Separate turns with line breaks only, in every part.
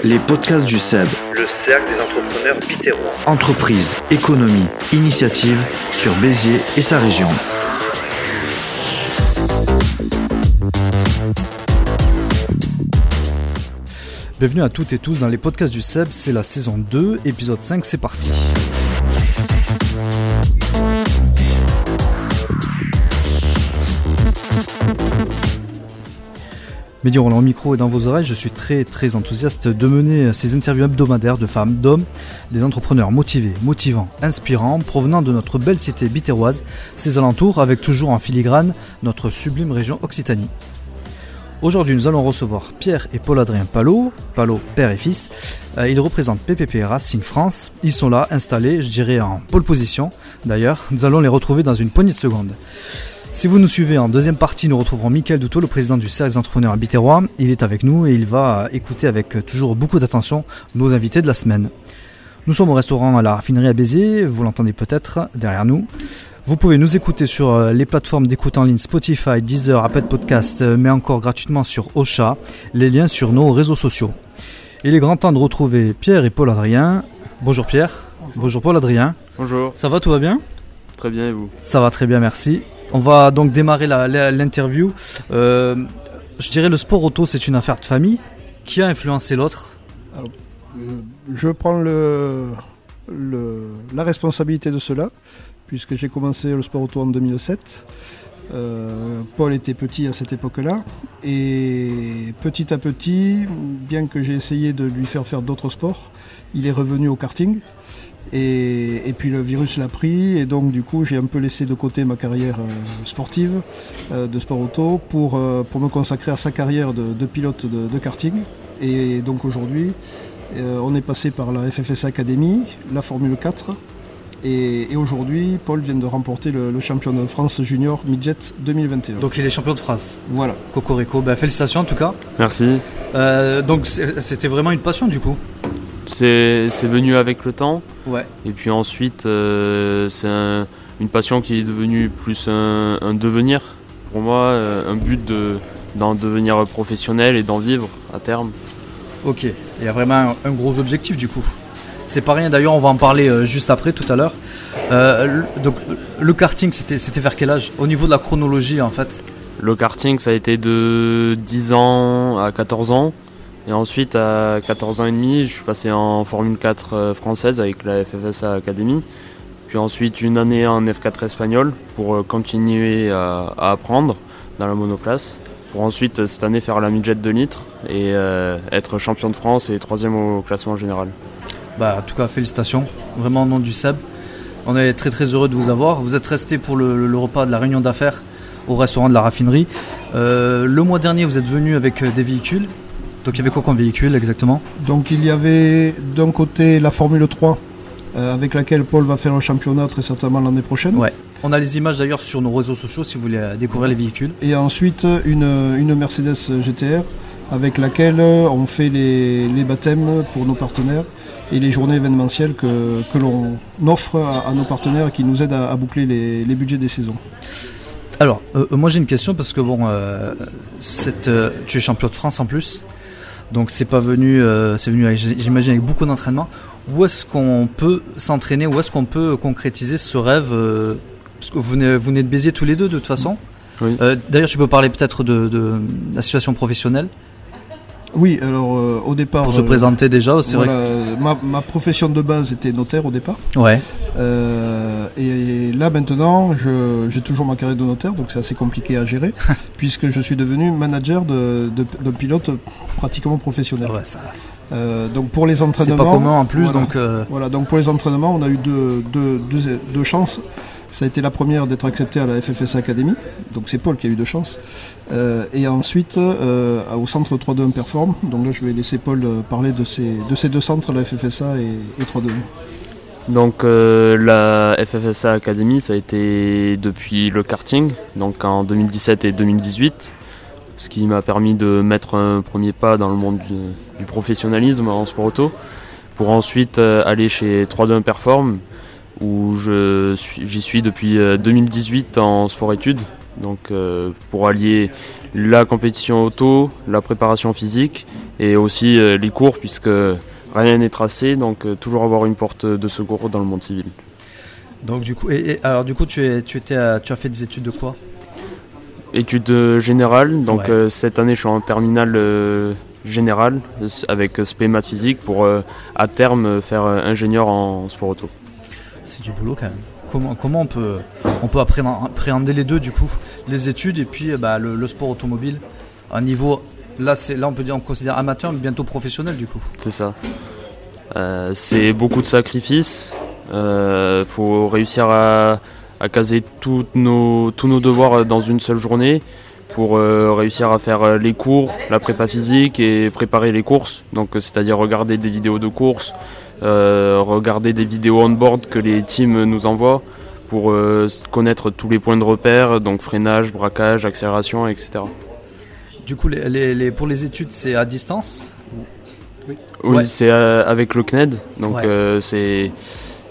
Les podcasts du CEB.
Le cercle des entrepreneurs bitérois.
Entreprise, économie, initiative sur Béziers et sa région.
Bienvenue à toutes et tous dans les podcasts du CEB, c'est la saison 2, épisode 5, c'est parti. Mehdi Roland au micro et dans vos oreilles, je suis très très enthousiaste de mener ces interviews hebdomadaires de femmes, d'hommes, des entrepreneurs motivés, motivants, inspirants, provenant de notre belle cité bitéroise, ses alentours, avec toujours en filigrane notre sublime région Occitanie. Aujourd'hui, nous allons recevoir Pierre et Paul-Adrien Palot, Palot père et fils. Euh, ils représentent PPP Racing France. Ils sont là, installés, je dirais en pole position. D'ailleurs, nous allons les retrouver dans une poignée de secondes. Si vous nous suivez en deuxième partie, nous retrouverons Mickaël Doutot, le président du Cercle des entrepreneurs bitérois. Il est avec nous et il va écouter avec toujours beaucoup d'attention nos invités de la semaine. Nous sommes au restaurant à la raffinerie à Béziers, vous l'entendez peut-être derrière nous. Vous pouvez nous écouter sur euh, les plateformes d'écoute en ligne Spotify, Deezer, Apple Podcast, euh, mais encore gratuitement sur Ocha, les liens sur nos réseaux sociaux. Il est grand temps de retrouver Pierre et Paul-Adrien. Bonjour Pierre. Bonjour, Paul-Adrien.
Bonjour,
Ça va, tout va bien?
Très bien et vous?
Ça va très bien, merci. On va donc démarrer l'interview. Euh, je dirais le sport auto, c'est une affaire de famille. Qui a influencé l'autre?
Je prends la responsabilité de cela, puisque j'ai commencé le sport auto en 2007. Euh, Paul était petit à cette époque-là, et petit à petit, bien que j'ai essayé de lui faire faire d'autres sports, il est revenu au karting. Et, et puis le virus l'a pris, et donc du coup j'ai un peu laissé de côté ma carrière euh, sportive euh, de sport auto pour, euh, pour me consacrer à sa carrière de, de pilote de, de karting. Et donc aujourd'hui, euh, on est passé par la FFS Academy, la Formule 4. Et, et aujourd'hui, Paul vient de remporter le, le championnat de France junior midget 2021.
Donc il est champion de France.
voilà.
Cocorico, ben, félicitations en tout cas.
Merci.
Euh, donc c'était vraiment une passion du coup.
C'est venu avec le temps
Ouais.
et puis ensuite euh, c'est un- une passion qui est devenue plus un, un devenir pour moi, euh, un but de d'en devenir professionnel et d'en vivre à terme.
Ok. Il y a vraiment un, un gros objectif du coup. C'est pas rien. D'ailleurs, on va en parler euh, juste après, tout à l'heure. Euh, le- donc le karting, c'était vers quel âge? Au niveau de la chronologie en fait.
Le karting ça a été de 10 ans à 14 ans et ensuite à 14 ans et demi je suis passé en Formule 4 euh, française avec la FFSA Academy. Puis ensuite une année en F4 espagnol pour euh, continuer à, apprendre dans la monoplace. Pour ensuite euh, cette année faire la midget de litres et être champion de France et troisième au classement général.
Bah, en tout cas, félicitations, vraiment au nom du SEB. On est très très heureux de vous avoir. Vous êtes resté pour le, repas de la réunion d'affaires au restaurant de la raffinerie. Le mois dernier, vous êtes venu avec des véhicules. Donc il y avait quoi comme véhicule exactement?
Donc il y avait d'un côté la Formule 3, euh, avec laquelle Paul va faire un championnat très certainement l'année prochaine.
Ouais. On a les images d'ailleurs sur nos réseaux sociaux si vous voulez euh, découvrir les véhicules.
Et ensuite une, une Mercedes GTR, avec laquelle on fait les, les baptêmes pour nos partenaires et les journées événementielles que, que l'on offre à, à nos partenaires et qui nous aident à, à boucler les, les budgets des saisons.
Alors, euh, moi j'ai une question parce que bon, euh, cette, euh, tu es champion de France en plus. Donc c'est pas venu, euh, c'est venu, j'imagine, avec beaucoup d'entraînement. Où est-ce qu'on peut s'entraîner? Où est-ce qu'on peut concrétiser ce rêve euh, Parce que vous venez, vous venez de Béziers tous les deux de toute façon.
Oui.
Euh, D'ailleurs, tu peux parler peut-être de, de la situation professionnelle
Oui, alors euh, au départ...
pour se
euh,
présenter déjà. C'est
voilà, euh, ma, ma profession de base était notaire au départ.
vrai. Ouais.
Euh, et là maintenant, je- j'ai toujours ma carrière de notaire, donc c'est assez compliqué à gérer, puisque je suis devenu manager de, de, d'un pilote pratiquement professionnel.
Ouais, ça-
Euh, donc pour les
c'est
entraînements,
pas commun en plus,
voilà.
donc euh,
Voilà, donc pour les entraînements, on a eu deux, deux, deux, deux chances. Ça a été la première d'être accepté à la FFS Academy, donc c'est Paul qui a eu deux chances. Euh, et ensuite euh, au centre 3-2 Perform, donc là je vais laisser Paul euh, parler de ces, de deux centres, la FFSA et, et 3-2.
Donc la FFSA Academy, ça a été depuis le karting, donc en 2017 et 2018, ce qui m'a permis de mettre un premier pas dans le monde du, du professionnalisme en sport auto, pour ensuite aller chez 321 Perform, où je suis- j'y suis depuis euh, 2018 en sport études, donc euh, pour allier la compétition auto, la préparation physique et aussi les cours puisque rien n'est tracé, donc toujours avoir une porte de secours dans le monde civil.
Donc du coup, et, alors du coup, tu, es, tu, étais, tu as fait des études de quoi?
Études générales, donc cette année je suis en terminale générale avec spé maths physique pour à terme faire ingénieur en sport auto.
C'est du boulot quand même. Comment, comment on peut, on peut appréhender les deux du coup Les études et puis bah, le, sport automobile à niveau. Là, là on peut dire on considère amateur mais bientôt professionnel du coup.
C'est ça. Euh, c'est beaucoup de sacrifices. Il euh, faut réussir à, caser nos, tous nos devoirs dans une seule journée pour euh, réussir à faire les cours, la prépa physique et préparer les courses. Donc c'est-à-dire regarder des vidéos de courses, euh, regarder des vidéos on-board que les teams nous envoient pour euh, connaître tous les points de repère, donc freinage, braquage, accélération, etc.
Du coup, les, pour les études, c'est à distance
Oui, c'est euh, avec le CNED, donc c'est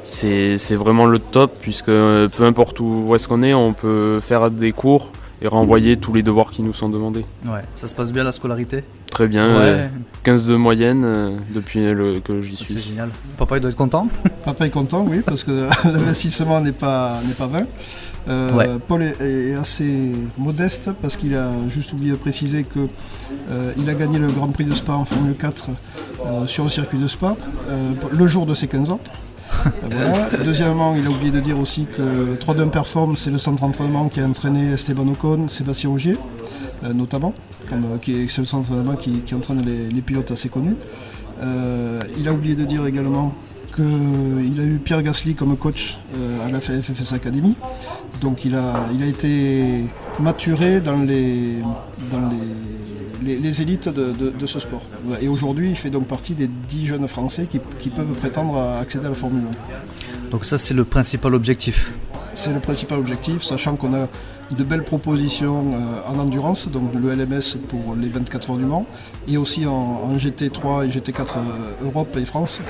c'est vraiment le top puisque peu importe où est-ce qu'on est, on peut faire des cours et renvoyer tous les devoirs qui nous sont demandés.
Ouais, ça se passe bien la scolarité?
Très bien, 15 de moyenne euh, depuis le, que j'y suis.
C'est génial. Papa il doit être content?
Papa est content, oui, parce que l'investissement n'est pas, pas vain. Euh, Paul est, assez modeste parce qu'il a juste oublié de préciser qu'il euh, a gagné le Grand Prix de Spa en Formule 4 sur le circuit de Spa le jour de ses 15 ans. Deuxièmement, il a oublié de dire aussi que 3 Perform, c'est le centre d'entraînement qui a entraîné Esteban Ocon, Sébastien Augier, euh, notamment, euh, qui c'est le centre d'entraînement qui, entraîne les, pilotes assez connus. Euh, il a oublié de dire également qu'il a eu Pierre Gasly comme coach à la FFS Academy. Donc il a, il a été maturé dans les, dans les les, élites de, ce sport. Et aujourd'hui, il fait donc partie des 10 jeunes Français qui, peuvent prétendre à accéder à la Formule
1. Donc ça, c'est le principal objectif
C'est le principal objectif, sachant qu'on a de belles propositions euh, en endurance, donc le LMS pour les 24 heures du Mans, et aussi en, GT3 et GT4 euh, Europe et France,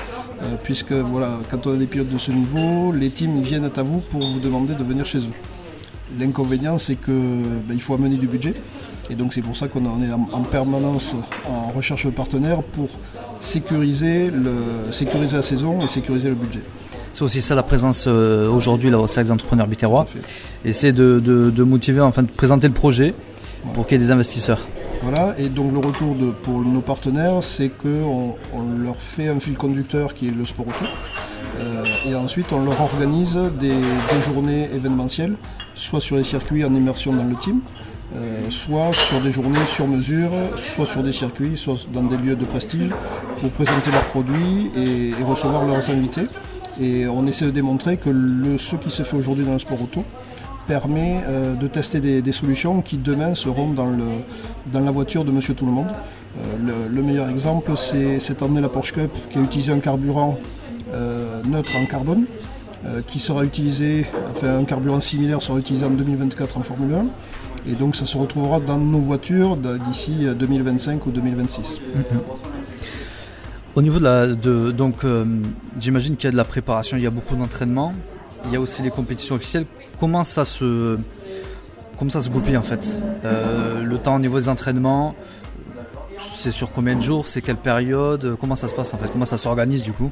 euh, puisque voilà, quand on a des pilotes de ce niveau, les teams viennent à vous pour vous demander de venir chez eux. L'inconvénient, c'est qu'il ben, faut amener du budget. Et donc c'est pour ça qu'on est en permanence en recherche de partenaires pour sécuriser, le, sécuriser la saison et sécuriser le budget.
C'est aussi ça la présence euh, aujourd'hui au Cercle des entrepreneurs biterrois. Et c'est de, motiver, enfin de présenter le projet pour qu'il y ait des investisseurs.
Voilà, et donc le retour de, pour nos partenaires, c'est qu'on on leur fait un fil conducteur qui est le sport auto. Euh, et ensuite, on leur organise des, journées événementielles, soit sur les circuits en immersion dans le team, euh, soit sur des journées sur mesure, soit sur des circuits, soit dans des lieux de prestige, pour présenter leurs produits et, recevoir leurs invités. Et on essaie de démontrer que ce qui se fait aujourd'hui dans le sport auto permet euh, de tester des, solutions qui demain seront dans, la voiture de Monsieur Tout le Monde. Euh, le, meilleur exemple, c'est cette année la Porsche Cup qui a utilisé un carburant neutre en carbone, qui sera utilisé, enfin un carburant similaire sera utilisé en 2024 en Formule 1 et donc ça se retrouvera dans nos voitures d'ici 2025 ou 2026. Mhm.
Au niveau de la. De, donc, euh, j'imagine qu'il y a de la préparation, il y a beaucoup d'entraînement, il y a aussi les compétitions officielles. Comment ça se. Comment ça se goupille en fait? Euh, Le temps au niveau des entraînements, c'est sur combien de jours C'est quelle période? Comment ça se passe en fait? Comment ça s'organise du coup?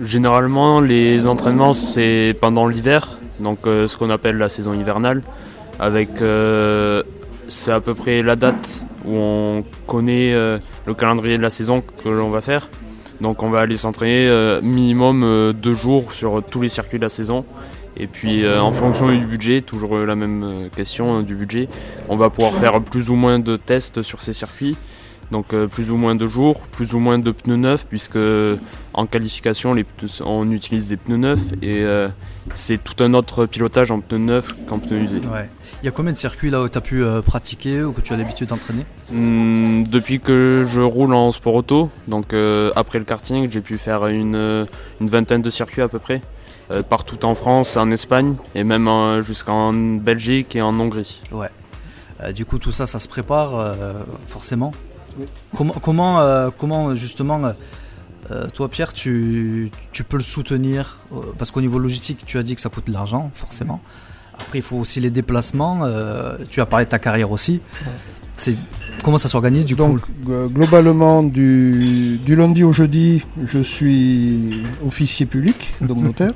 Généralement, les entraînements, c'est pendant l'hiver, donc euh, ce qu'on appelle la saison hivernale avec euh, c'est à peu près la date où on connaît euh, le calendrier de la saison que l'on va faire. Donc on va aller s'entraîner euh, minimum deux jours sur tous les circuits de la saison. Et puis en fonction du budget, toujours la même question du budget, on va pouvoir faire plus ou moins de tests sur ces circuits. Donc plus ou moins de jours, plus ou moins de pneus neufs, puisque en qualification on utilise des pneus neufs et c'est tout un autre pilotage en pneus neufs qu'en pneus usés.
Il y a combien de circuits là où tu as pu euh, pratiquer ou que tu as l'habitude d'entraîner?
Hmm, Depuis que je roule en sport auto, donc euh, après le karting, j'ai pu faire une, euh, une, vingtaine de circuits à peu près, partout en France, en Espagne et même jusqu'en Belgique et en Hongrie.
Ouais. du coup, tout ça, ça se prépare forcément? Comment, comment, comment justement toi Pierre, tu, tu, peux le soutenir Parce qu'au niveau logistique, tu as dit que ça coûte de l'argent, forcément. Après, il faut aussi les déplacements. Euh, tu as parlé de ta carrière aussi. c'est comment ça s'organise du
Donc,
coup
euh, globalement, du, du lundi au jeudi, je suis officier public, donc notaire.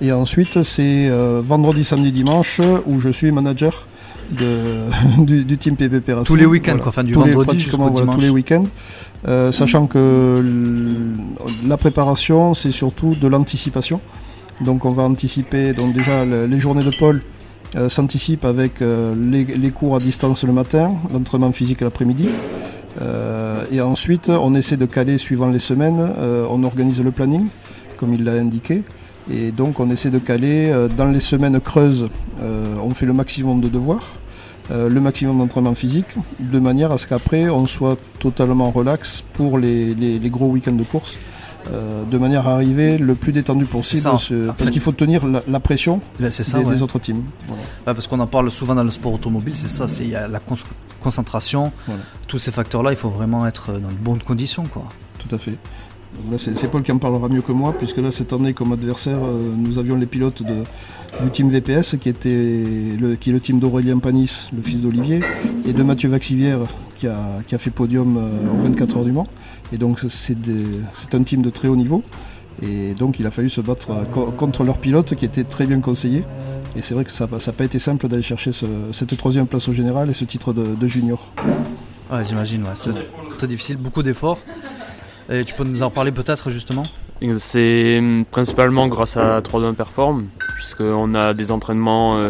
Et ensuite, c'est euh, vendredi, samedi, dimanche où je suis manager de, du, du team PVP Racing.
Tous les week-ends,
Voilà.
quoi, enfin du
Tous les-
vendredi jusqu'au
voilà, tous les week-ends. Euh, sachant que la préparation, c'est surtout de l'anticipation. Donc on va anticiper, donc déjà le- les journées de pôle euh, s'anticipent avec euh, les, les cours à distance le matin, l'entraînement physique l'après-midi. Et ensuite, on essaie de caler suivant les semaines, on organise le planning, comme il l'a indiqué. Et donc on essaie de caler dans les semaines creuses, euh, on fait le maximum de devoirs, euh, le maximum d'entraînement physique, de manière à ce qu'après on soit totalement relax pour les, les- les gros week-ends de course, euh, de manière à arriver le plus détendu possible, ce- parce qu'il faut tenir la, la pression
Ben, ça,
des,
ouais.
des autres teams. Voilà.
Parce qu'on en parle souvent dans le sport automobile, c'est ça, c'est il y a la con- concentration,
Voilà.
tous ces facteurs-là, il faut vraiment être dans de bonnes conditions, quoi.
Tout à fait. C'est Paul qui en parlera mieux que moi, puisque là, cette année, comme adversaire, euh, nous avions les pilotes du team VPS, qui, était qui est le team d'Aurélien Panis, le fils d'Olivier, et de Mathieu Vaxivière, qui a, fait podium euh, aux 24 heures du Mans. Et donc, c'est un team de très haut niveau. Et donc, il a fallu se battre euh, co- contre leurs pilotes, qui étaient très bien conseillés. Et c'est vrai que ça n'a pas été simple d'aller chercher ce- cette troisième place au général et ce titre de, junior.
Ouais, j'imagine, c'est très difficile, beaucoup d'efforts. Tu peux nous en parler peut-être justement
C'est hum, principalement grâce à 3-2 Perform, puisqu'on a des entraînements euh,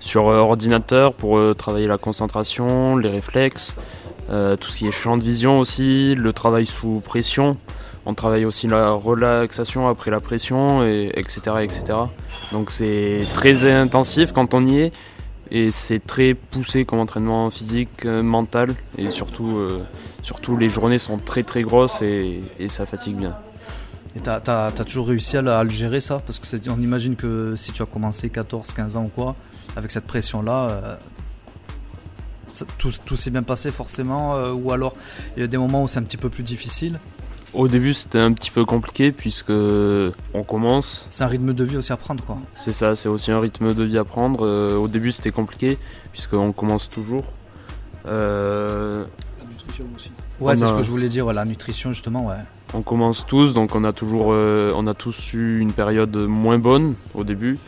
sur euh, ordinateur pour euh, travailler la concentration, les réflexes, tout ce qui est champ de vision aussi, le travail sous pression. On travaille aussi la relaxation après la pression, et, etc., etc. Donc c'est très intensif quand on y est, et c'est très poussé comme entraînement physique, euh, mental, et surtout, euh, surtout les journées sont très très grosses et, ça fatigue bien.
Et t'as as, toujours réussi à, le- gérer ça? Parce que on imagine que si tu as commencé 14, 15 ans ou quoi, avec cette pression-là, euh, tout, s'est bien passé forcément Ou alors il y a des moments où c'est un petit peu plus difficile
Au début, c'était un petit peu compliqué puisque on commence.
C'est un rythme de vie aussi à prendre quoi.
C'est ça, c'est aussi un rythme de vie à prendre. Euh, au début, c'était compliqué puisqu'on commence toujours. Euh,
La nutrition aussi.
Ouais,
On
c'est
a-
ce que je voulais dire, ouais, la nutrition justement, ouais.
on commence tous, donc on a toujours, euh, on a tous eu une période moins bonne au début.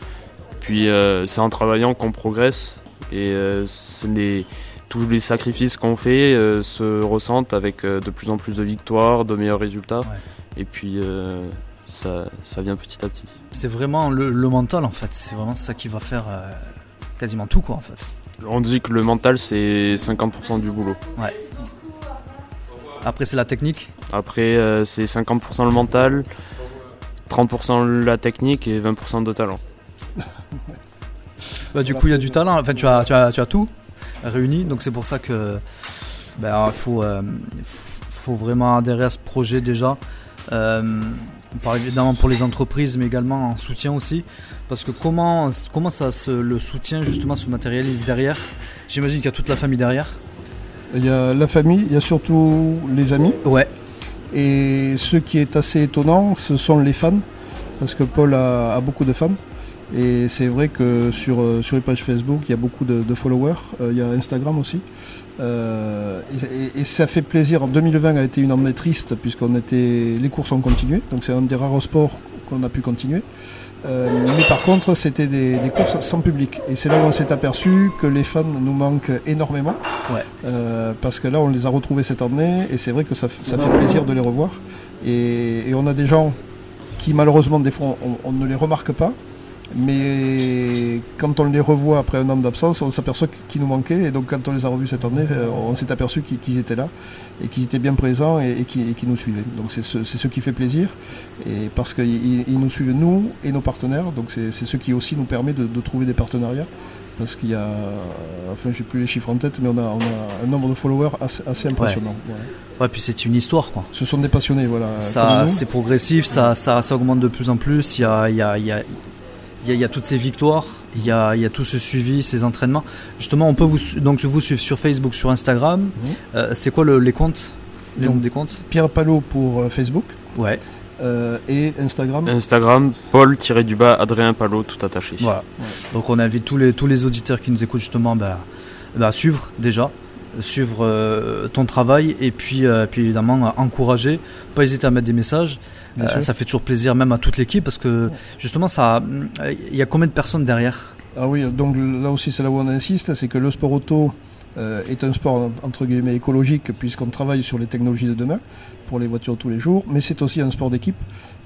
Puis euh, c'est en travaillant qu'on progresse et euh, c'est les- tous les sacrifices qu'on fait euh, se ressentent avec euh, de plus en plus de victoires, de meilleurs résultats.
Ouais.
Et puis euh, ça, ça vient petit à petit.
C'est vraiment le, le mental en fait, c'est vraiment ça qui va faire quasiment tout quoi en fait.
On dit que le mental c'est 50% du boulot.
Après c'est la technique,
Après c'est 50% le mental, 30% la technique et 20% de talent.
Bah, du coup, il y a du talent. Enfin, tu as, tu as, tu as tout réuni. Donc, c'est pour ça que ben, faut, euh, faut vraiment adhérer à ce projet déjà. Euh, on parle évidemment pour les entreprises, mais également en soutien aussi. Parce que comment, comment ça se, le soutien justement se matérialise derrière? J'imagine qu'il y a toute la famille derrière.
Il y a la famille, il y a surtout les amis.
Ouais.
Et ce qui est assez étonnant, ce sont les fans, parce que Paul a, a beaucoup de fans. Et c'est vrai que sur, euh, sur les pages Facebook, il y a beaucoup de, de followers, Euh, il y a Instagram aussi. Euh, et, et- et ça fait plaisir. En 2020 a été une année triste, puisqu'on était, les courses ont continué, donc c'est un des rares sports qu'on a pu continuer. Euh, mais par contre, c'était des, des courses sans public. Et c'est là où on s'est aperçu que les fans nous manquent énormément.
Ouais.
Euh, parce que là, on les a retrouvés cette année et c'est vrai que ça, fait plaisir de les revoir. Et, et on a des gens qui, malheureusement, des fois, on, on ne les remarque pas. Mais quand on les revoit après un an d'absence, on s'aperçoit qu'ils nous manquaient. Et donc, quand on les a revus cette année, euh, on s'est aperçu qu'ils étaient là et qu'ils étaient bien présents et, qu'ils nous suivaient. Donc, c'est ce, ce qui fait plaisir. Et parce qu'ils ils nous suivent, nous et nos partenaires. Donc, c'est ce qui aussi nous permet de, de trouver des partenariats. Parce qu'il y a, enfin, j'ai plus les chiffres en tête, mais on a, on a un nombre de followers assez, assez impressionnant.
Ouais, puis c'est une histoire quoi.
Ce sont des passionnés, voilà.
Ça, c'est progressif, ça, ça, ça augmente de plus en plus. Il y a, il y a, il y a, il y a- il y a toutes ces victoires, il y a, il y a tout ce suivi, ces entraînements. Justement, on peut vous, donc vous suivre sur Facebook, sur Instagram.
Mhm.
Euh, c'est quoi le- les comptes? Les
Donc,
des comptes?
Pierre Palot pour euh, Facebook
Ouais,
euh, et Instagram.
Instagram, Paul-du-bas, Adrien Palot, tout attaché.
voilà. Donc on invite tous les, tous les auditeurs qui nous écoutent justement bah, bah, à suivre déjà. suivre ton travail et puis, puis évidemment encourager, pas hésiter à mettre des messages. Ça fait toujours plaisir même à toute l'équipe parce que justement ça, il y a combien de personnes derrière?
Ah oui, donc là aussi c'est là où on insiste, c'est que le sport auto est un sport entre guillemets écologique puisqu'on travaille sur les technologies de demain pour les voitures tous les jours, mais c'est aussi un sport d'équipe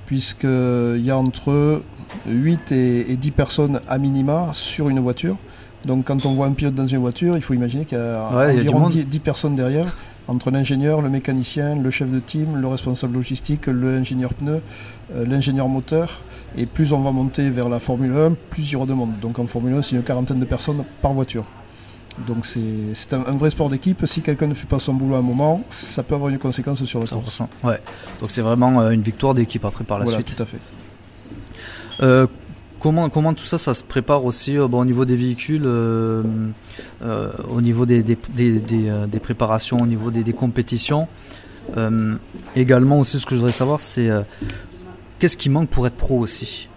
puisqu'il y a entre 8 et 10 personnes à minima sur une voiture. Donc quand on voit un pilote dans une voiture, il faut imaginer qu'il y a environ 10, personnes derrière, entre l'ingénieur, le mécanicien, le chef de team, le responsable logistique, l'ingénieur pneu, euh, l'ingénieur moteur. Et plus on va monter vers la Formule 1, plus il y aura de monde. Donc en Formule 1, c'est une quarantaine de personnes par voiture. Donc c'est un, vrai sport d'équipe. Si quelqu'un ne fait pas son boulot à un moment, ça peut avoir une conséquence sur le course.
Ouais. Donc c'est vraiment euh, une victoire d'équipe après par la
voilà,
suite.
Tout à fait.
Euh, comment, tout ça, ça se prépare aussi euh, au niveau des véhicules, au niveau des, des, des, préparations, au niveau des, compétitions Également aussi, ce que je voudrais savoir, c'est qu'est-ce qui manque pour être pro aussi?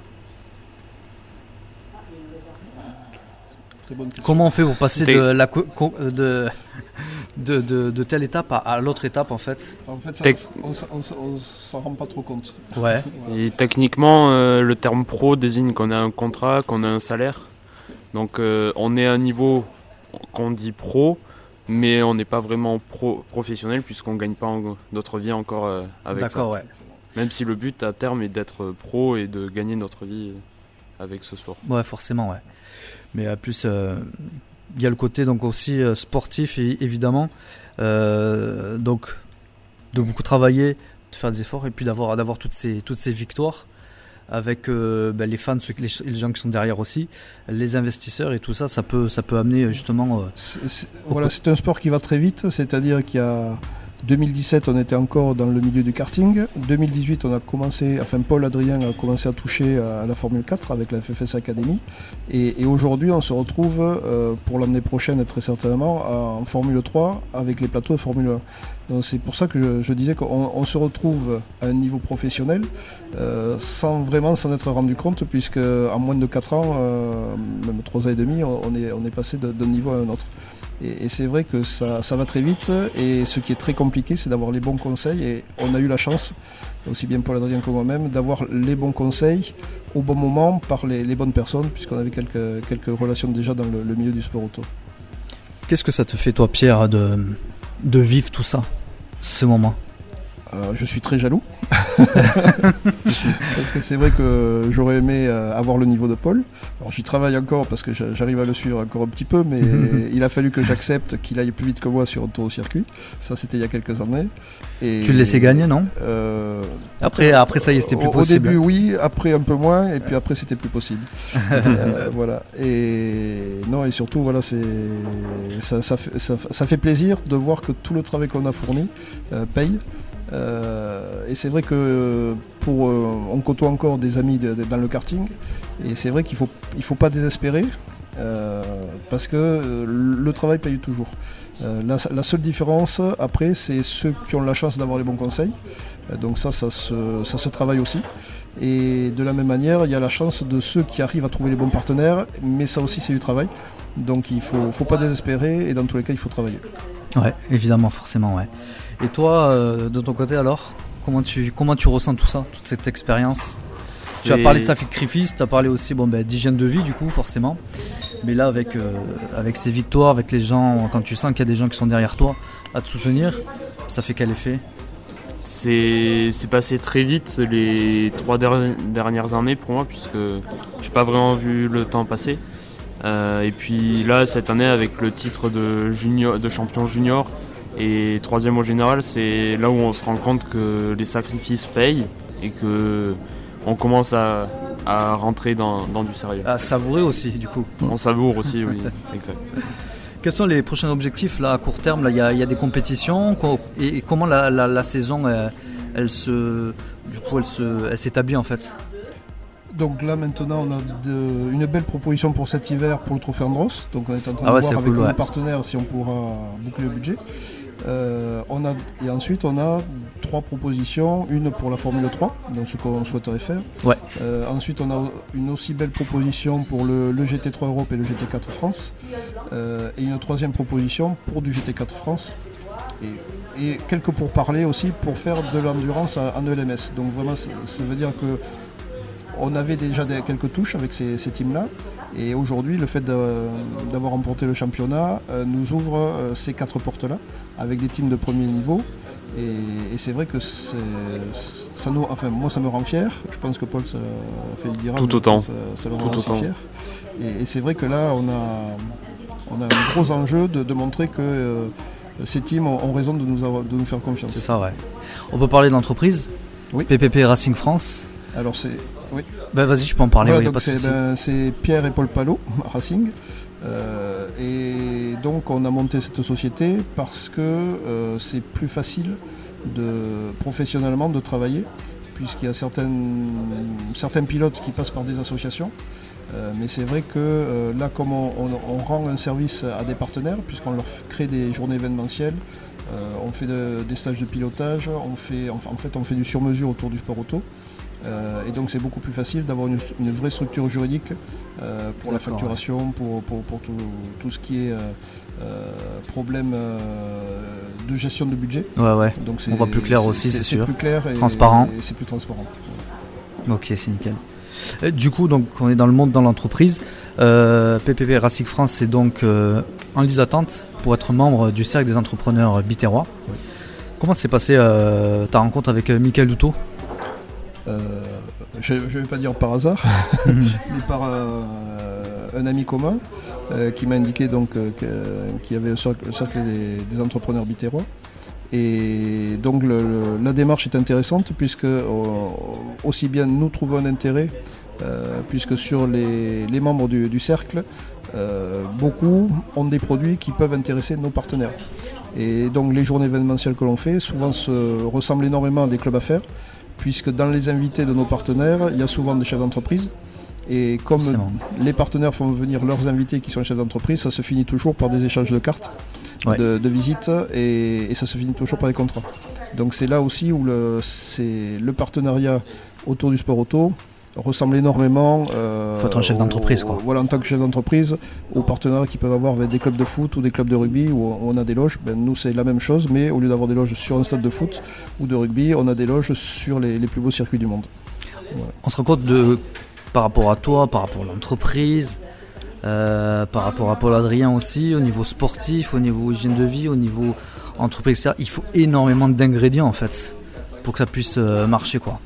Comment on fait pour passer de, la, de, de, de, telle étape à, l'autre étape en fait
En fait, on s'en rend pas trop compte.
Ouais.
Et techniquement, euh, le terme pro désigne qu'on a un contrat, qu'on a un salaire. Donc euh, on est à un niveau qu'on dit pro, mais on n'est pas vraiment pro professionnel puisqu'on gagne pas notre vie encore euh, avec ça.
D'accord, ouais.
Même si le but à terme est d'être pro et de gagner notre vie avec ce sport.
Ouais, forcément, ouais. Mais à plus, euh, il y a le côté donc aussi euh, sportif évidemment. Euh, donc de beaucoup travailler, de faire des efforts et puis d'avoir d'avoir toutes ces toutes ces victoires avec ben, les fans, ceux, les, gens qui sont derrière aussi, les investisseurs et tout ça, ça peut ça peut amener justement.
voilà, c'est un sport qui va très vite, c'est-à-dire qu'il y a 2017, on était encore dans le milieu du karting. 2018, on a commencé, enfin Paul Adrien a commencé à toucher à la Formule 4 avec la FFS Academy. Et, aujourd'hui, on se retrouve euh, pour l'année prochaine très certainement en Formule 3 avec les plateaux de Formule 1. C'est pour ça que je, disais qu'on se retrouve à un niveau professionnel euh, sans vraiment s'en être rendu compte, puisque en moins de 4 ans, euh, même 3 ans et demi, on est, on est passé d'un niveau à un autre. Et, c'est vrai que ça, va très vite. Et ce qui est très compliqué, c'est d'avoir les bons conseils. Et on a eu la chance, aussi bien Paul Adrien que moi-même, d'avoir les bons conseils au bon moment par les, bonnes personnes, puisqu'on avait quelques, relations déjà dans le, milieu du sport auto.
Qu'est-ce que ça te fait, toi, Pierre, de, de vivre tout ça, ce moment?
Euh, je suis très jaloux. parce que c'est vrai que j'aurais aimé euh, avoir le niveau de Paul. Alors j'y travaille encore parce que j'arrive à le suivre encore un petit peu, mais il a fallu que j'accepte qu'il aille plus vite que moi sur un tour au circuit. Ça, c'était il y a quelques années.
Et, tu le laissais gagner, non euh, après, après, ça y est, c'était plus possible.
Au début, oui. Après, un peu moins. Et puis après, c'était plus possible. voilà. Et non, et surtout, voilà, c'est ça, ça, fait, ça, fait plaisir de voir que tout le travail qu'on a fourni paye. Euh, et c'est vrai que pour, euh, on côtoie encore des amis dans le karting, et c'est vrai qu'il ne faut, il faut pas désespérer, euh, parce que le travail paye toujours. La, seule différence après, c'est ceux qui ont la chance d'avoir les bons conseils. donc ça, ça se, ça se, travaille aussi. Et de la même manière, il y a la chance de ceux qui arrivent à trouver les bons partenaires, mais ça aussi, c'est du travail. Donc il ne faut, faut, pas désespérer, et dans tous les cas, il faut travailler.
Ouais, évidemment, forcément, ouais. Et toi, euh, de ton côté alors, comment tu, comment tu ressens tout ça, toute cette expérience? Tu as parlé de sacrifice, tu as parlé aussi bon, ben, d'hygiène de vie du coup forcément. Mais là avec, euh, avec ces victoires, avec les gens, quand tu sens qu'il y a des gens qui sont derrière toi à te soutenir, ça fait quel effet?
C'est passé très vite les trois dernières années pour moi puisque j'ai pas vraiment vu le temps passer. Euh, et puis là cette année avec le titre de, junior, de champion junior, et troisième au général, c'est là où on se rend compte que les sacrifices payent et que on commence à, rentrer dans, du sérieux.
À savourer aussi, du coup.
On savoure aussi, oui, exact.
Quels sont les prochains objectifs là à court terme Il y, a des compétitions et, comment la, saison elle, se, elle s'établit en fait?
Donc là maintenant on a une belle proposition pour cet hiver pour le Trophée Andros. Donc on est en train
ah
de voir avec nos partenaires si on pourra boucler le budget. Euh, on a, et ensuite, on a trois propositions. Une pour la Formule 3, donc ce qu'on souhaiterait faire.
Ouais.
Euh, ensuite, on a une aussi belle proposition pour le, le GT3 Europe et le GT4 France. Euh, et une troisième proposition pour du GT4 France. Et, et quelques pourparlers aussi pour faire de l'endurance en ELMS. Donc vraiment, ça, ça veut dire que on avait déjà des- quelques touches avec ces, ces teams-là. Et aujourd'hui, le fait d'avoir remporté le championnat euh, nous ouvre euh, ces quatre portes-là avec des teams de premier niveau. Et, et c'est vrai que ça nous, enfin, moi, ça me rend fier. Je pense que Paul, ça fait le dira.
Tout autant.
Ça, ça le
Tout
rend aussi
autant.
fier. Et, et c'est vrai que là, on a, on a un gros enjeu de, de montrer que euh, ces teams ont, ont raison de nous, avoir- de nous faire confiance.
C'est ça, ouais. On peut parler de l'entreprise
Oui.
PPP Racing France.
Alors c'est
Ben vas-y, tu peux en parler.
Voilà,
oui,
donc c'est ben, c'est Pierre et Paul Palot, Racing. Euh, et donc on a monté cette société parce que euh, c'est plus facile de, professionnellement de travailler, puisqu'il y a certaines, certains pilotes qui passent par des associations. Euh, mais c'est vrai que là, comme on, on- on rend un service à des partenaires, puisqu'on leur crée des journées événementielles, on fait de- des stages de pilotage, on fait, en, en fait on fait du sur-mesure autour du sport auto. Euh, et donc c'est beaucoup plus facile d'avoir une, une vraie structure juridique euh, pour la facturation, pour, pour- pour tout, tout ce qui est euh, problème de gestion de budget.
Ouais, ouais.
Donc
On voit plus clair aussi, c'est sûr.
plus clair et,
Transparent.
et c'est plus transparent.
Ok, c'est nickel. Du coup, donc, on est dans le monde dans l'entreprise. PPP Racing France, c'est donc en liste d'attente pour être membre du cercle des entrepreneurs biterrois. Comment s'est passé euh, ta rencontre avec Michael Douto
Euh, je ne vais pas dire par hasard, mais par euh, un ami commun euh, qui m'a indiqué donc euh, qu'il y avait le cercle, le cercle des, des entrepreneurs biterrois. Et donc le- le- la démarche est intéressante puisque euh, aussi bien nous trouvons un intérêt euh, puisque sur les, les membres du, du cercle, euh, beaucoup ont des produits qui peuvent intéresser nos partenaires. Et donc les journées événementielles que l'on fait souvent se ressemblent énormément à des clubs à faire puisque dans les invités de nos partenaires, il y a souvent des chefs d'entreprise. Et comme
Forcément.
les partenaires font venir leurs invités qui sont chefs d'entreprise, ça se finit toujours par des échanges de cartes,
Ouais.
de, de visites, et, et ça se finit toujours par des contrats. Donc c'est là aussi où le, c'est le partenariat autour du sport auto ressemble énormément. euh,
Faut être un chef d'entreprise, quoi.
Voilà, en tant que chef d'entreprise, aux partenariats qu'ils peuvent avoir avec des clubs de foot ou des clubs de rugby où on a des loges. Ben, nous, c'est la même chose, mais au lieu d'avoir des loges sur un stade de foot ou de rugby, on a des loges sur les, les plus beaux circuits du monde.
On se rend compte de, par rapport à toi, par rapport à l'entreprise, euh, par rapport à Paul Adrien aussi, au niveau sportif, au niveau hygiène de vie, au niveau entreprise, etc. Il faut énormément d'ingrédients en fait pour que ça puisse euh, marcher quoi.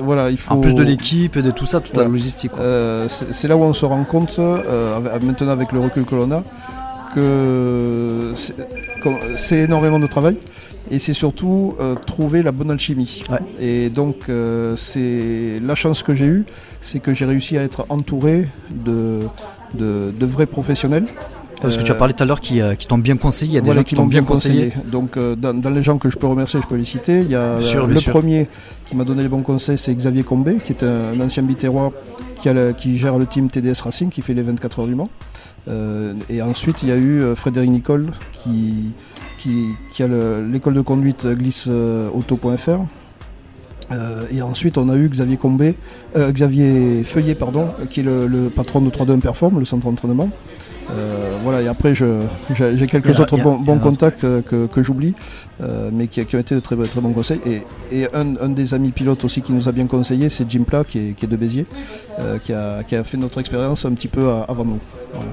Voilà, il faut...
en plus de l'équipe et de tout ça, toute
Voilà.
la logistique.
Euh, c'est là où on se rend compte, euh, maintenant avec le recul que l'on a, que c'est- énormément de travail et c'est surtout euh, trouver la bonne alchimie.
Ouais.
Et donc c'est la chance que j'ai eue, c'est que j'ai réussi à être entouré de, de, de vrais professionnels.
Parce que tu as parlé tout à l'heure qui, euh, qui t'ont bien conseillé, il y a des
voilà,
gens qui t'ont bien conseillé.
Donc euh, dans, dans les gens que je peux remercier, je peux les citer. Il y a
Bien sûr,
euh,
bien
le
sûr.
premier qui m'a donné les bons conseils, c'est Xavier Combé, qui est un, ancien bitérois qui, a le- qui gère le team TDS Racing, qui fait les 24 heures du Mans. Euh, et ensuite, il y a eu Frédéric Nicole, qui, qui, qui a le- l'école de conduite glisseauto.fr. Euh, et ensuite, on a eu Xavier Combé, euh, Xavier Feuillet, pardon, qui est le, le patron de 3 Perform, le centre d'entraînement. Euh, voilà, et après, j'ai quelques
a-
autres
a-
bons, contacts que, que j'oublie, mais qui, qui ont été de très, très bons conseils. Et, et un, un des amis pilotes aussi qui nous a bien conseillé, c'est Jim Plat, qui est, qui est de Béziers, qui, a, qui a fait notre expérience un petit peu avant nous. Voilà.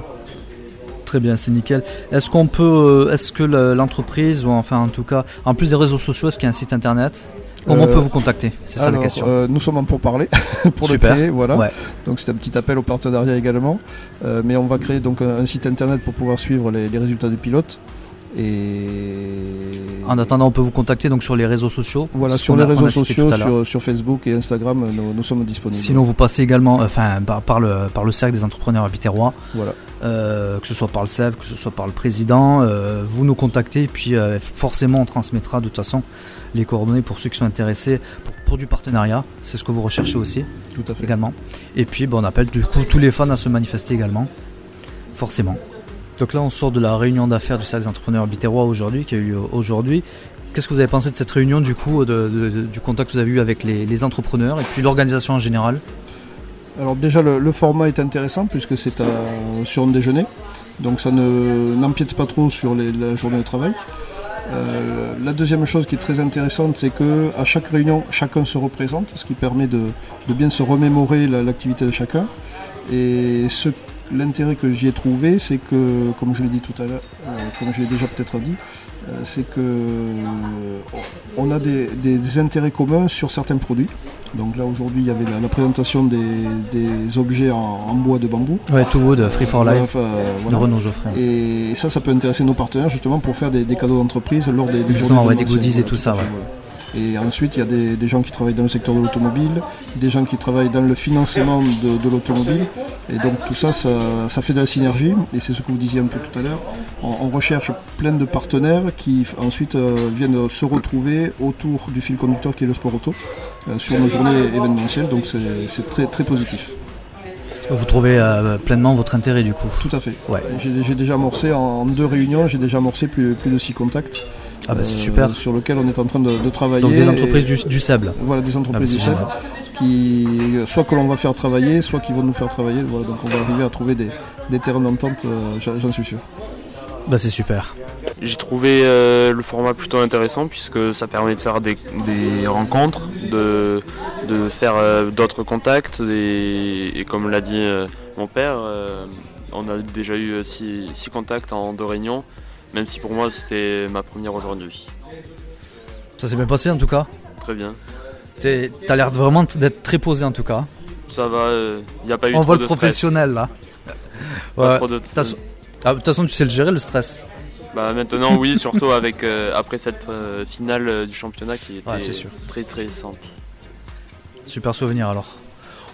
Très bien, c'est nickel. Est-ce qu'on peut, est-ce que le- l'entreprise, ou enfin en tout cas, en plus des réseaux sociaux, est-ce qu'il y a un site internet? Comment on
Euh,
peut vous contacter? C'est ça
Alors,
la question.
euh, nous sommes en pourparlers pour
Super.
le créer, voilà.
Ouais.
Donc c'est un petit appel au partenariat également. Euh, mais on va créer donc un, site internet pour pouvoir suivre les, les résultats du pilote. Et
En attendant, on peut vous contacter donc sur les réseaux sociaux.
voilà, sur les
a-
réseaux sociaux, sur, sur Facebook et Instagram, nous, nous sommes disponibles.
Sinon, vous passez également, euh, enfin, par, par le par le cercle des entrepreneurs biterrois,
Voilà.
euh, que ce soit par le CEP, que ce soit par le président, euh, vous nous contactez, puis euh, forcément, on transmettra de toute façon les coordonnées pour ceux qui sont intéressés pour, pour du partenariat. C'est ce que vous recherchez aussi
Tout à fait.
également. Et puis, bon, on appelle du coup tous les fans à se manifester également, forcément. Donc là, on sort de la réunion d'affaires du cercle des entrepreneurs biterrois aujourd'hui, qui a eu lieu aujourd'hui. Qu'est-ce que vous avez pensé de cette réunion, du coup, de- de- de- du contact que vous avez eu avec les, les entrepreneurs et puis l'organisation en général?
Alors déjà le, le format est intéressant puisque c'est sur un déjeuner, donc ça ne- n'empiète pas trop sur les- la journée de travail. Euh, la deuxième chose qui est très intéressante, c'est que à chaque réunion, chacun se représente, ce qui permet de, bien se remémorer la- l'activité de chacun. Et l'intérêt que j'y ai trouvé, c'est que, comme je l'ai dit tout à l'heure, euh, comme je l'ai déjà peut-être dit, c'est que euh, on a des, des- des intérêts communs sur certains produits. Donc là aujourd'hui il y avait la, la présentation des, des objets en, en bois de bambou.
Ouais, Too Wood, Free for Life,
Enfin, euh,
de
voilà.
Renaud Geoffrey.
Et ça, ça peut intéresser nos partenaires justement pour faire des, cadeaux d'entreprise lors des, journées
ouais, des goodies et tout ça, ouais.
voilà. Et ensuite, il y a des, des gens qui travaillent dans le secteur de l'automobile, des gens qui travaillent dans le financement de, de l'automobile. Et donc tout ça, ça, ça fait de la synergie. Et c'est ce que vous disiez un peu tout à l'heure. On, on recherche plein de partenaires qui ensuite euh, viennent se retrouver autour du fil conducteur qui est le sport auto euh, sur nos journées événementielles. Donc c'est c'est très, très positif.
Vous trouvez euh, pleinement votre intérêt, du coup?
Tout à fait.
Ouais.
J'ai j'ai déjà amorcé en, en deux réunions, j'ai déjà amorcé plus, plus de six contacts.
Ah bah c'est
euh,
super.
Sur lesquels on est en train de, de travailler.
Donc des
et-
entreprises du, du sable.
Voilà, des entreprises
Ah bah,
du SEB qui, soit que l'on va faire travailler, soit qui vont nous faire travailler. Voilà, donc on va arriver à trouver des, des terrains d'entente, euh, j'en suis sûr.
Bah c'est super.
J'ai trouvé euh, le format plutôt intéressant puisque ça permet de faire des, des rencontres, de, de faire euh, d'autres contacts et, et comme l'a dit euh, mon père, euh, on a déjà eu euh, six, six contacts en deux réunions, même si pour moi c'était ma première aujourd'hui.
Ça s'est bien passé en tout cas.
Très bien.
T'as l'air vraiment d'être très posé en tout cas.
Ça va, il n'y a pas eu
En
trop
vol
de stress.
professionnel là.
Pas
Ouais.
trop de-
T'as- Ah, De toute façon, tu sais le gérer le stress.
Bah, maintenant oui, surtout avec euh, après cette euh, finale euh, du championnat qui était
Ouais, c'est sûr.
très stressante.
Super souvenir alors.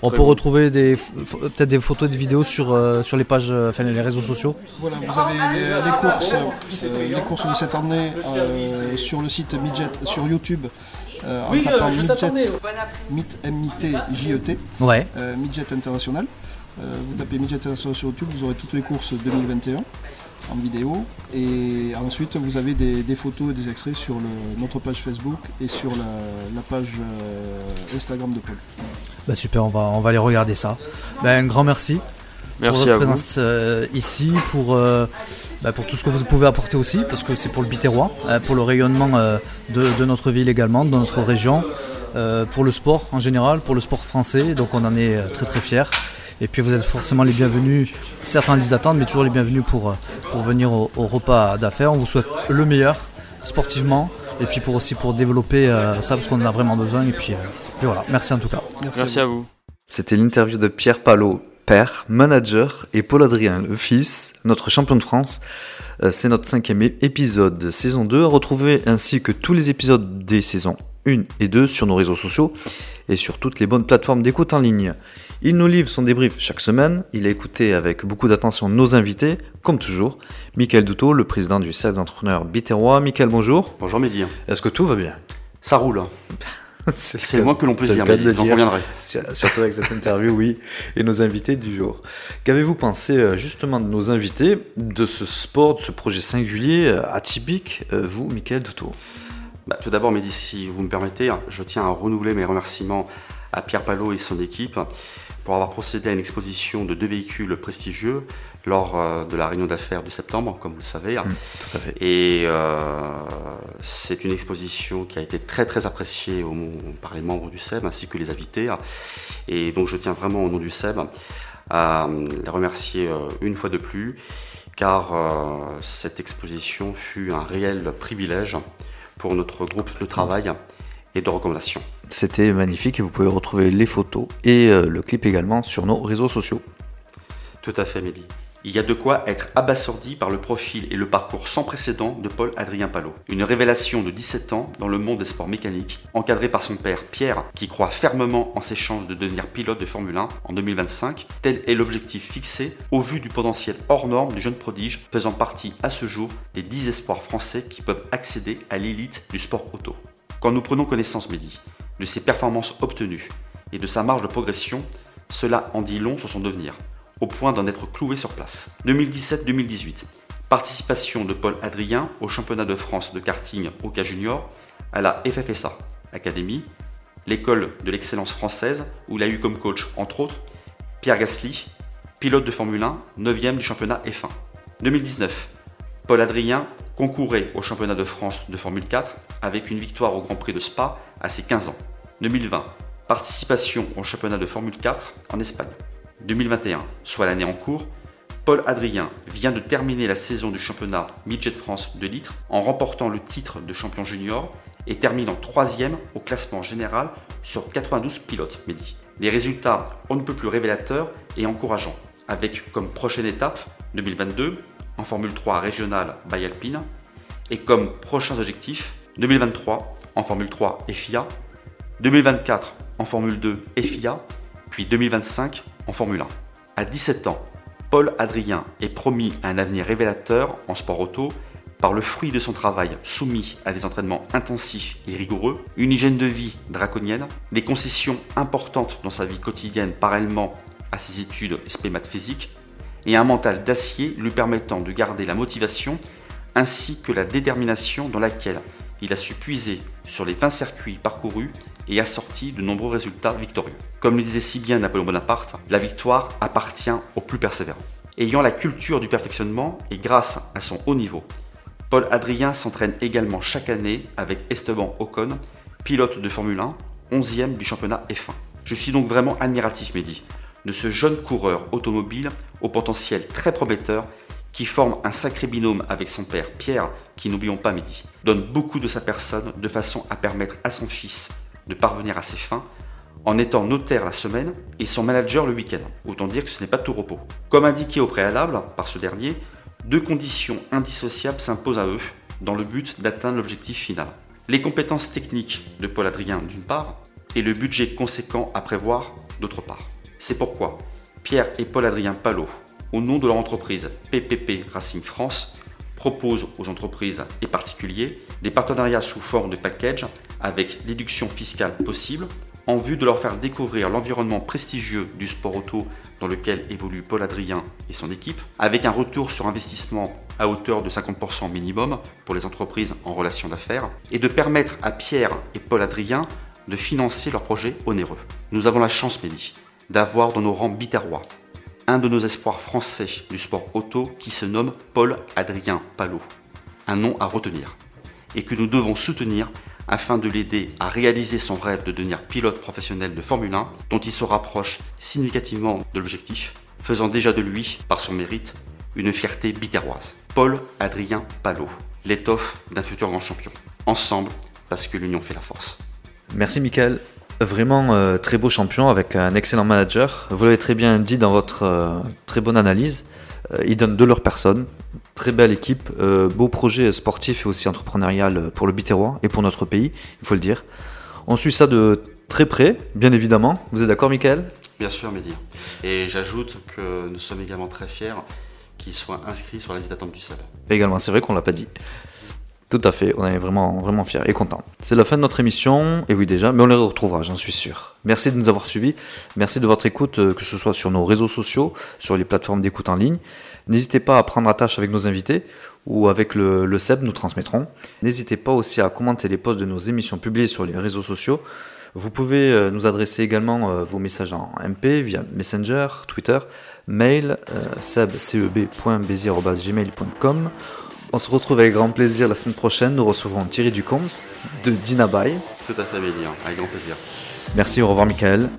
On peut
bon.
retrouver des peut-être des photos et des vidéos sur, euh, sur les pages, euh, enfin les réseaux sociaux.
Voilà, vous avez les, les courses, euh, les courses de cette année euh, sur le site Midget, sur YouTube, euh, en tapant Midget, Mit, M-I-T-J-E-T,
Ouais.
euh, Midget International. Euh, vous tapez Midget International sur YouTube, vous aurez toutes les courses 2021 en vidéo. Et ensuite, vous avez des, des photos et des extraits sur le- notre page Facebook et sur la, la page euh, Instagram de Paul.
Bah super, on va, on va aller regarder ça. Bah, un grand merci
Merci
pour
à
votre
vous.
présence euh, ici, pour, euh, bah, pour tout ce que vous pouvez apporter aussi, parce que c'est pour le Biterrois, euh, pour le rayonnement euh, de, de notre ville également, de notre région, euh, pour le sport en général, pour le sport français, donc on en est euh, très très fiers. Et puis vous êtes forcément les bienvenus, certains les attendent, mais toujours les bienvenus pour, euh, pour venir au, au repas d'affaires. On vous souhaite le meilleur sportivement, et puis pour aussi pour développer euh, ça, parce qu'on en a vraiment besoin. Et puis, euh, et voilà, merci en tout cas.
Merci à vous.
C'était l'interview de Pierre Palot, père, manager, et Paul Adrien, le fils, notre champion de France. Euh, C'est notre cinquième épisode de saison 2, à retrouver ainsi que tous les épisodes des saisons 1 et 2 sur nos réseaux sociaux et sur toutes les bonnes plateformes d'écoute en ligne. Il nous livre son débrief chaque semaine, il a écouté avec beaucoup d'attention nos invités, comme toujours. Michael Doutot, le président du cercle d'entrepreneurs Biterrois. Michael, bonjour.
Bonjour Mehdi.
Est-ce que tout va bien?
Ça roule. C'est le moins que l'on peut
c'est
dire,
le
J'en
dire.
conviendrai.
Surtout avec cette interview, oui, et nos invités du jour. Qu'avez-vous pensé euh, justement de nos invités, de ce sport, de ce projet singulier, euh, atypique, euh, vous, Michael Doutot
Bah, tout d'abord, Mehdi, si vous me permettez, je tiens à renouveler mes remerciements à Pierre Palot et son équipe pour avoir procédé à une exposition de deux véhicules prestigieux lors euh, de la réunion d'affaires de septembre, comme vous le savez.
Tout à fait.
Et euh, c'est une exposition qui a été très très appréciée au- par les membres du SEB ainsi que les invités. Et donc je tiens vraiment au nom du SEB à les remercier euh, une fois de plus car euh, cette exposition fut un réel privilège pour notre groupe de travail et de recommandation.
C'était magnifique et vous pouvez retrouver les photos et euh, le clip également sur nos réseaux sociaux.
Tout à fait, Mehdi. Il y a de quoi être abasourdi par le profil et le parcours sans précédent de Paul-Adrien Palot. Une révélation de 17 ans dans le monde des sports mécaniques, encadré par son père Pierre, qui croit fermement en ses chances de devenir pilote de Formule 1 en 2025. Tel est l'objectif fixé au vu du potentiel hors norme du jeune prodige, faisant partie à ce jour des 10 espoirs français qui peuvent accéder à l'élite du sport auto. Quand nous prenons connaissance, Mehdi, de ses performances obtenues et de sa marge de progression, cela en dit long sur son devenir. au point d'en être cloué sur place. 2017-2018, participation de Paul Adrien au championnat de France de karting au cas junior à la FFSA Academy, l'école de l'excellence française où il a eu comme coach entre autres Pierre Gasly, pilote de Formule 1, 9e du championnat F1. 2019, Paul Adrien concourait au championnat de France de Formule 4 avec une victoire au Grand Prix de Spa à ses 15 ans. 2020, participation au championnat de Formule 4 en Espagne. 2021, soit l'année en cours, Paul Adrien vient de terminer la saison du championnat Midget France de litres en remportant le titre de champion junior et terminant troisième au classement général sur 92 pilotes, Mehdi. Des résultats on ne peut plus révélateurs et encourageants, avec comme prochaine étape 2022 en Formule 3 régionale by Alpine et comme prochains objectifs 2023 en Formule 3 FIA, 2024 en Formule 2 FIA, puis 2025 en Formule 1. À 17 ans, Paul Adrien est promis un avenir révélateur en sport auto par le fruit de son travail soumis à des entraînements intensifs et rigoureux, une hygiène de vie draconienne, des concessions importantes dans sa vie quotidienne parallèlement à ses études spémat physiques, et un mental d'acier lui permettant de garder la motivation ainsi que la détermination dans laquelle il a su puiser sur les 20 circuits parcourus et assorti de nombreux résultats victorieux. Comme le disait si bien Napoléon Bonaparte, la victoire appartient aux plus persévérants. Ayant la culture du perfectionnement et grâce à son haut niveau, Paul Adrien s'entraîne également chaque année avec Esteban Ocon, pilote de Formule 1, 11e du championnat F1. Je suis donc vraiment admiratif, Mehdi, de ce jeune coureur automobile au potentiel très prometteur qui forme un sacré binôme avec son père Pierre, qui n'oublions pas Mehdi, donne beaucoup de sa personne de façon à permettre à son fils de parvenir à ses fins en étant notaire la semaine et son manager le week-end. Autant dire que ce n'est pas tout repos. Comme indiqué au préalable par ce dernier, deux conditions indissociables s'imposent à eux dans le but d'atteindre l'objectif final. Les compétences techniques de Paul Adrien d'une part et le budget conséquent à prévoir d'autre part. C'est pourquoi Pierre et Paul Adrien Palot, au nom de leur entreprise PPP Racing France, proposent aux entreprises et particuliers des partenariats sous forme de package avec déduction fiscale possible en vue de leur faire découvrir l'environnement prestigieux du sport auto dans lequel évolue Paul Adrien et son équipe, avec un retour sur investissement à hauteur de 50% minimum pour les entreprises en relation d'affaires, et de permettre à Pierre et Paul Adrien de financer leurs projets onéreux. Nous avons la chance, Mehdi, d'avoir dans nos rangs biterrois un de nos espoirs français du sport auto qui se nomme Paul Adrien Palot. Un nom à retenir. Et que nous devons soutenir afin de l'aider à réaliser son rêve de devenir pilote professionnel de Formule 1, dont il se rapproche significativement de l'objectif, faisant déjà de lui, par son mérite, une fierté biterroise. Paul Adrien Palot, l'étoffe d'un futur grand champion. Ensemble, parce que l'union fait la force.
Merci Michael. Vraiment euh, très beau champion avec un excellent manager. Vous l'avez très bien dit dans votre euh, très bonne analyse. Euh, ils donnent de leur personne. Très belle équipe. beau projet sportif et aussi entrepreneurial pour le Biterrois et pour notre pays, il faut le dire. On suit ça de très près, bien évidemment. Vous êtes d'accord, Michael?
Bien sûr, Mehdi. Et j'ajoute que nous sommes également très fiers qu'ils soient inscrits sur la liste d'attente du SAB.
Également, c'est vrai qu'on l'a pas dit. Tout à fait, on est vraiment, vraiment fiers et contents. C'est la fin de notre émission, et oui déjà, mais on les retrouvera, j'en suis sûr. Merci de nous avoir suivis, merci de votre écoute, euh, que ce soit sur nos réseaux sociaux, sur les plateformes d'écoute en ligne. N'hésitez pas à prendre attache avec nos invités ou avec le, le SEB, nous transmettrons. N'hésitez pas aussi à commenter les posts de nos émissions publiées sur les réseaux sociaux. Vous pouvez euh, nous adresser également euh, vos messages en MP via Messenger, Twitter, mail sebceb.bézier.gmail.com on se retrouve avec grand plaisir la semaine prochaine. Nous recevrons Thierry Ducombs de Dinabai.
Tout à fait, Mehdi, avec grand plaisir.
Merci, au revoir, Michael.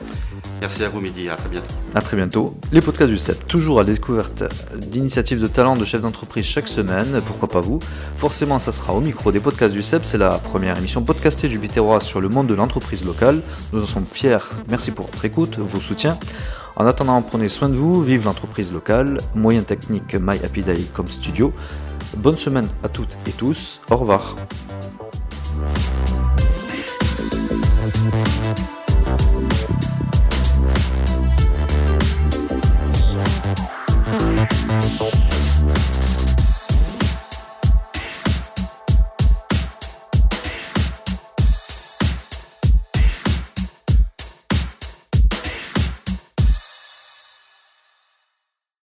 Merci à vous, Mehdi, à très bientôt.
À très bientôt. Les podcasts du CEP, toujours à la découverte d'initiatives de talents de chefs d'entreprise chaque semaine, pourquoi pas vous? Forcément, ça sera au micro des podcasts du CEP, c'est la première émission podcastée du Biterrois sur le monde de l'entreprise locale. Nous en sommes fiers. Merci pour votre écoute, vos soutiens. En attendant, prenez soin de vous, vive l'entreprise locale, moyen technique My Happy Day comme studio. Bonne semaine à toutes et tous. Au revoir.